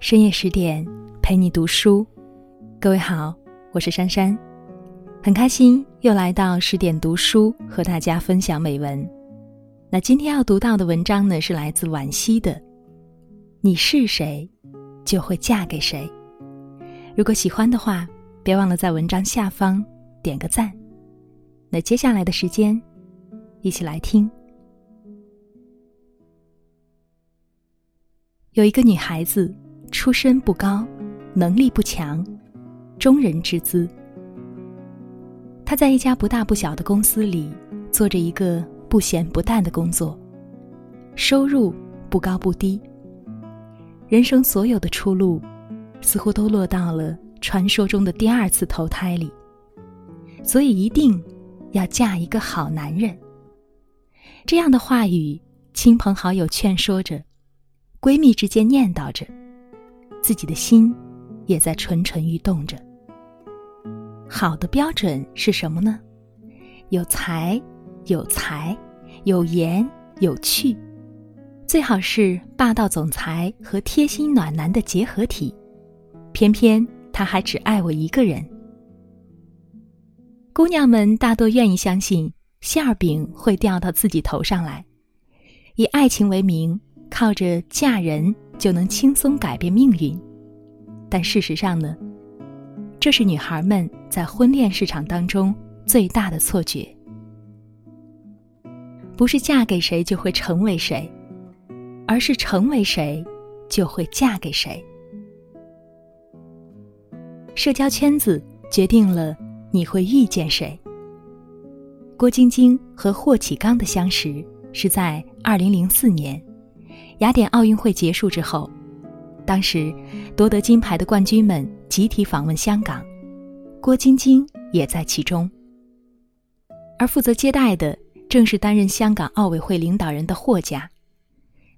深夜十点，陪你读书。各位好，我是珊珊，很开心又来到十点读书，和大家分享美文。那今天要读到的文章呢，是来自惋惜的。你是谁，就会嫁给谁。如果喜欢的话，别忘了在文章下方点个赞。那接下来的时间，一起来听。有一个女孩子。出身不高，能力不强，中人之资。他在一家不大不小的公司里做着一个不咸不淡的工作，收入不高不低。人生所有的出路，似乎都落到了传说中的第二次投胎里，所以一定要嫁一个好男人。这样的话语，亲朋好友劝说着，闺蜜之间念叨着。自己的心，也在蠢蠢欲动着。好的标准是什么呢？有才，有才，有颜，有趣，最好是霸道总裁和贴心暖男的结合体。偏偏他还只爱我一个人。姑娘们大多愿意相信馅儿饼会掉到自己头上来，以爱情为名，靠着嫁人。就能轻松改变命运，但事实上呢？这是女孩们在婚恋市场当中最大的错觉。不是嫁给谁就会成为谁，而是成为谁就会嫁给谁。社交圈子决定了你会遇见谁。郭晶晶和霍启刚的相识是在二零零四年。雅典奥运会结束之后，当时夺得金牌的冠军们集体访问香港，郭晶晶也在其中。而负责接待的正是担任香港奥委会领导人的霍家。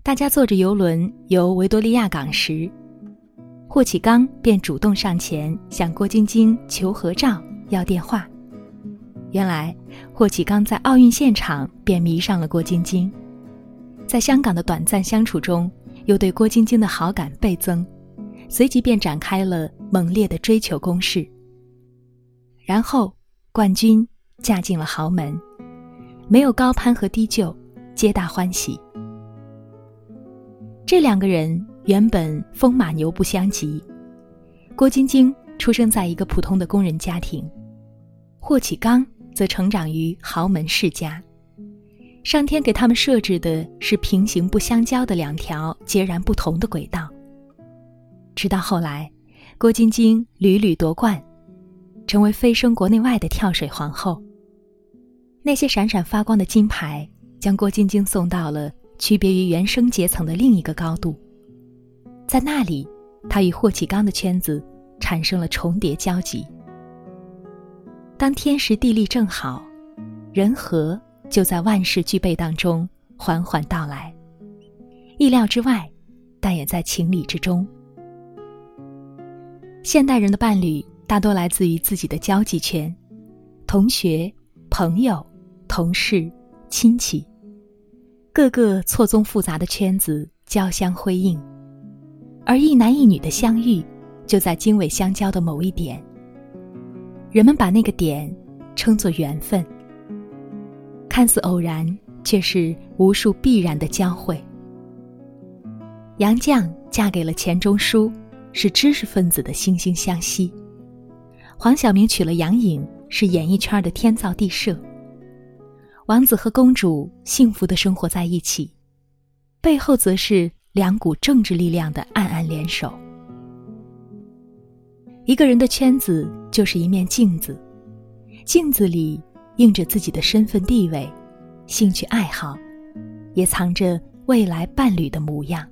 大家坐着游轮游维多利亚港时，霍启刚便主动上前向郭晶晶求合照、要电话。原来，霍启刚在奥运现场便迷上了郭晶晶。在香港的短暂相处中，又对郭晶晶的好感倍增，随即便展开了猛烈的追求攻势。然后，冠军嫁进了豪门，没有高攀和低就，皆大欢喜。这两个人原本风马牛不相及，郭晶晶出生在一个普通的工人家庭，霍启刚则成长于豪门世家。上天给他们设置的是平行不相交的两条截然不同的轨道。直到后来，郭晶晶屡屡夺冠，成为飞升国内外的跳水皇后。那些闪闪发光的金牌，将郭晶晶送到了区别于原生阶层的另一个高度。在那里，她与霍启刚的圈子产生了重叠交集。当天时地利正好，人和。就在万事俱备当中缓缓到来，意料之外，但也在情理之中。现代人的伴侣大多来自于自己的交际圈，同学、朋友、同事、亲戚，各个错综复杂的圈子交相辉映，而一男一女的相遇，就在经纬相交的某一点。人们把那个点称作缘分。看似偶然，却是无数必然的交汇。杨绛嫁给了钱钟书，是知识分子的惺惺相惜；黄晓明娶了杨颖，是演艺圈的天造地设。王子和公主幸福的生活在一起，背后则是两股政治力量的暗暗联手。一个人的圈子就是一面镜子，镜子里。映着自己的身份地位、兴趣爱好，也藏着未来伴侣的模样。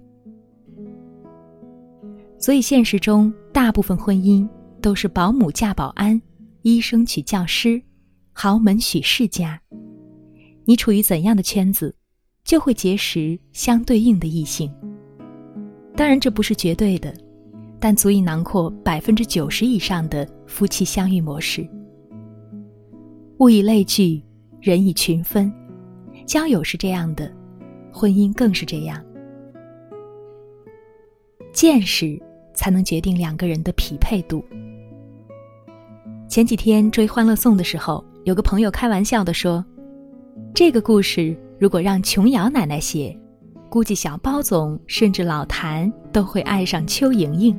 所以现实中，大部分婚姻都是保姆嫁保安，医生娶教师，豪门娶世家。你处于怎样的圈子，就会结识相对应的异性。当然，这不是绝对的，但足以囊括百分之九十以上的夫妻相遇模式。物以类聚，人以群分，交友是这样的，婚姻更是这样。见识才能决定两个人的匹配度。前几天追《欢乐颂》的时候，有个朋友开玩笑的说：“这个故事如果让琼瑶奶奶写，估计小包总甚至老谭都会爱上邱莹莹。”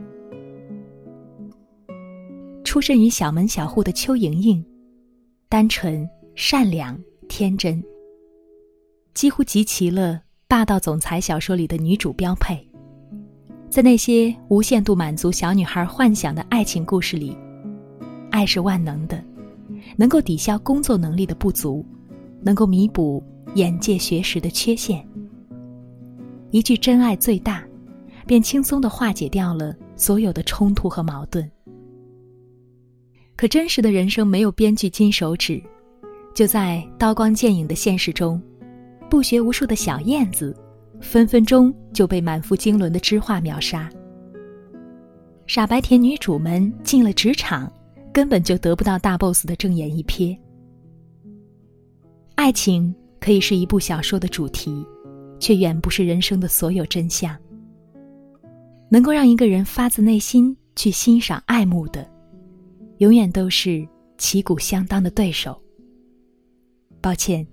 出身于小门小户的邱莹莹，单纯、善良、天真，几乎集齐了霸道总裁小说里的女主标配。在那些无限度满足小女孩幻想的爱情故事里。爱是万能的，能够抵消工作能力的不足，能够弥补眼界学识的缺陷。一句“真爱最大”，便轻松的化解掉了所有的冲突和矛盾。可真实的人生没有编剧金手指，就在刀光剑影的现实中，不学无术的小燕子，分分钟就被满腹经纶的知画秒杀。傻白甜女主们进了职场。根本就得不到大 boss 的正眼一瞥。爱情可以是一部小说的主题，却远不是人生的所有真相。能够让一个人发自内心去欣赏、爱慕的，永远都是旗鼓相当的对手。抱歉，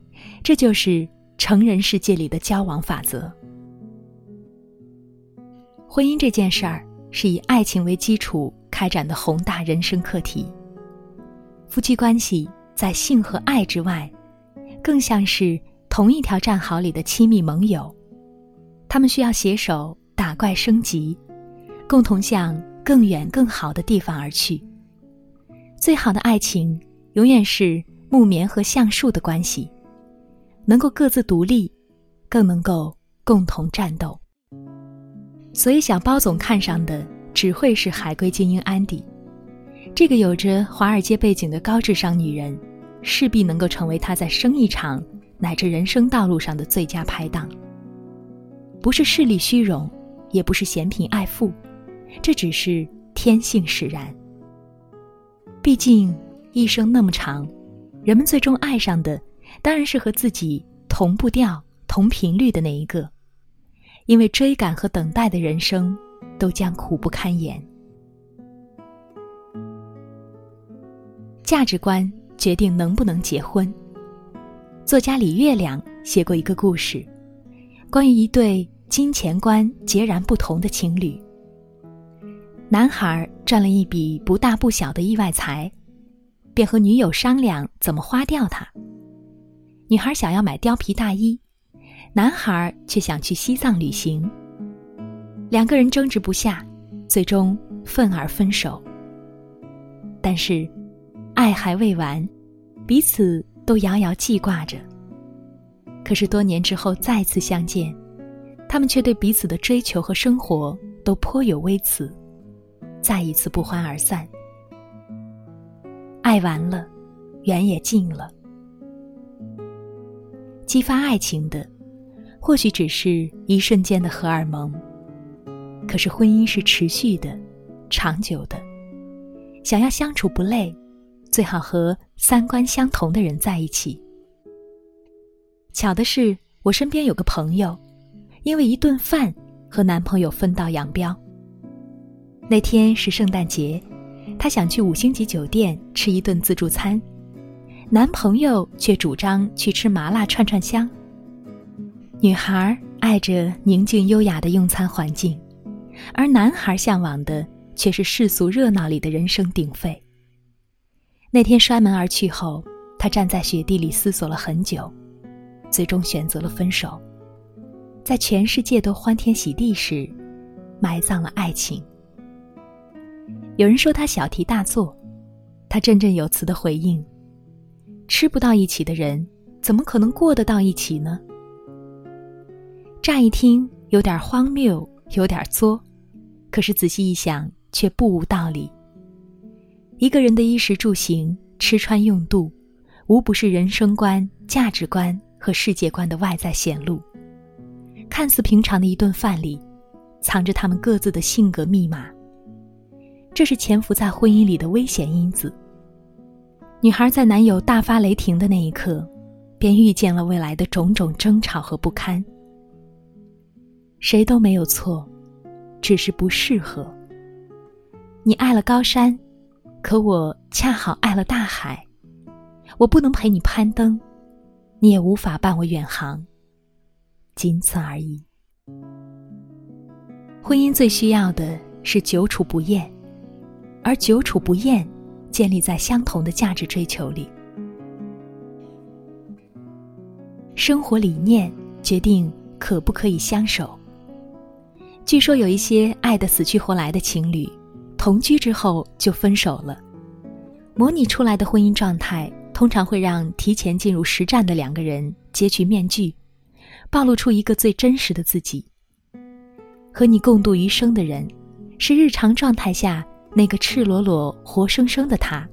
这就是成人世界里的交往法则。婚姻这件事儿。是以爱情为基础开展的宏大人生课题。夫妻关系在性和爱之外，更像是同一条战壕里的亲密盟友，他们需要携手打怪升级，共同向更远更好的地方而去。最好的爱情永远是木棉和橡树的关系，能够各自独立，更能够共同战斗。所以，小包总看上的只会是海归精英安迪，这个有着华尔街背景的高智商女人，势必能够成为他在生意场乃至人生道路上的最佳拍档。不是势力虚荣，也不是嫌贫爱富，这只是天性使然。毕竟一生那么长，人们最终爱上的，当然是和自己同步调、同频率的那一个。因为追赶和等待的人生，都将苦不堪言。价值观决定能不能结婚。作家李月亮写过一个故事，关于一对金钱观截然不同的情侣。男孩赚了一笔不大不小的意外财，便和女友商量怎么花掉它。女孩想要买貂皮大衣。男孩却想去西藏旅行，两个人争执不下，最终愤而分手。但是，爱还未完，彼此都遥遥记挂着。可是多年之后再次相见，他们却对彼此的追求和生活都颇有微词，再一次不欢而散。爱完了，缘也尽了，激发爱情的。或许只是一瞬间的荷尔蒙，可是婚姻是持续的、长久的。想要相处不累，最好和三观相同的人在一起。巧的是，我身边有个朋友，因为一顿饭和男朋友分道扬镳。那天是圣诞节，她想去五星级酒店吃一顿自助餐，男朋友却主张去吃麻辣串串香。女孩爱着宁静优雅的用餐环境，而男孩向往的却是世俗热闹里的人声鼎沸。那天摔门而去后，他站在雪地里思索了很久，最终选择了分手。在全世界都欢天喜地时，埋葬了爱情。有人说他小题大做，他振振有词的回应：“吃不到一起的人，怎么可能过得到一起呢？”乍一听有点荒谬，有点作，可是仔细一想却不无道理。一个人的衣食住行、吃穿用度，无不是人生观、价值观和世界观的外在显露。看似平常的一顿饭里，藏着他们各自的性格密码。这是潜伏在婚姻里的危险因子。女孩在男友大发雷霆的那一刻，便预见了未来的种种争吵和不堪。谁都没有错，只是不适合。你爱了高山，可我恰好爱了大海。我不能陪你攀登，你也无法伴我远航。仅此而已。婚姻最需要的是久处不厌，而久处不厌，建立在相同的价值追求里。生活理念决定可不可以相守。据说有一些爱得死去活来的情侣，同居之后就分手了。模拟出来的婚姻状态，通常会让提前进入实战的两个人揭去面具，暴露出一个最真实的自己。和你共度余生的人，是日常状态下那个赤裸裸、活生生的他，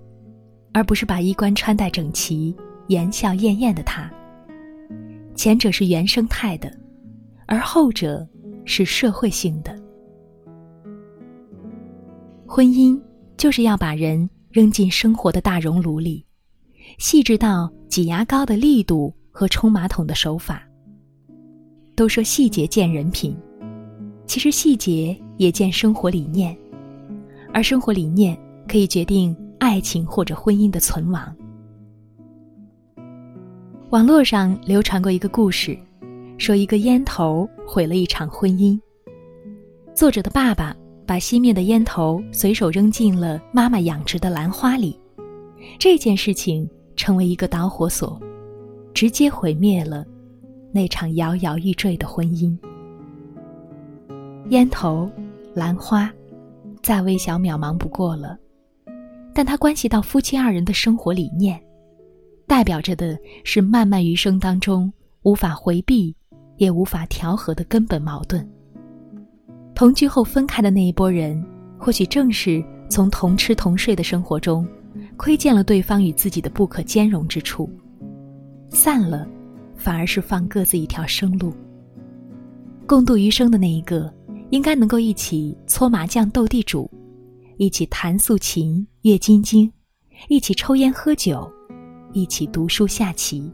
而不是把衣冠穿戴整齐、言笑晏晏的他。前者是原生态的，而后者。是社会性的，婚姻就是要把人扔进生活的大熔炉里，细致到挤牙膏的力度和冲马桶的手法。都说细节见人品，其实细节也见生活理念，而生活理念可以决定爱情或者婚姻的存亡。网络上流传过一个故事。说一个烟头毁了一场婚姻。作者的爸爸把熄灭的烟头随手扔进了妈妈养殖的兰花里，这件事情成为一个导火索，直接毁灭了那场摇摇欲坠的婚姻。烟头，兰花，再微小渺茫不过了，但它关系到夫妻二人的生活理念，代表着的是漫漫余生当中无法回避。也无法调和的根本矛盾。同居后分开的那一波人，或许正是从同吃同睡的生活中，窥见了对方与自己的不可兼容之处。散了，反而是放各自一条生路。共度余生的那一个，应该能够一起搓麻将、斗地主，一起弹素琴、阅金经，一起抽烟喝酒，一起读书下棋。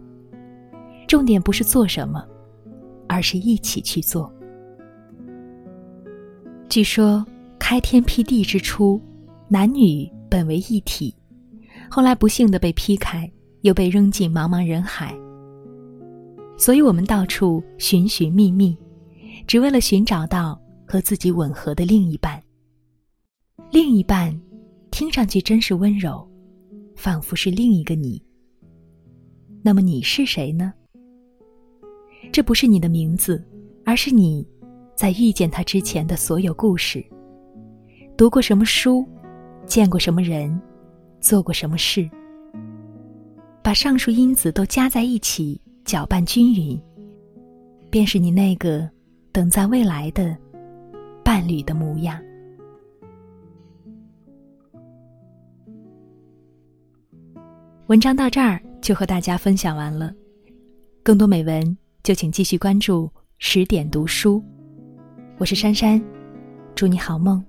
重点不是做什么。而是一起去做。据说开天辟地之初，男女本为一体，后来不幸的被劈开，又被扔进茫茫人海。所以我们到处寻寻觅觅，只为了寻找到和自己吻合的另一半。另一半，听上去真是温柔，仿佛是另一个你。那么你是谁呢？这不是你的名字，而是你，在遇见他之前的所有故事。读过什么书，见过什么人，做过什么事。把上述因子都加在一起，搅拌均匀，便是你那个等在未来的伴侣的模样。文章到这儿就和大家分享完了，更多美文。就请继续关注十点读书，我是珊珊，祝你好梦。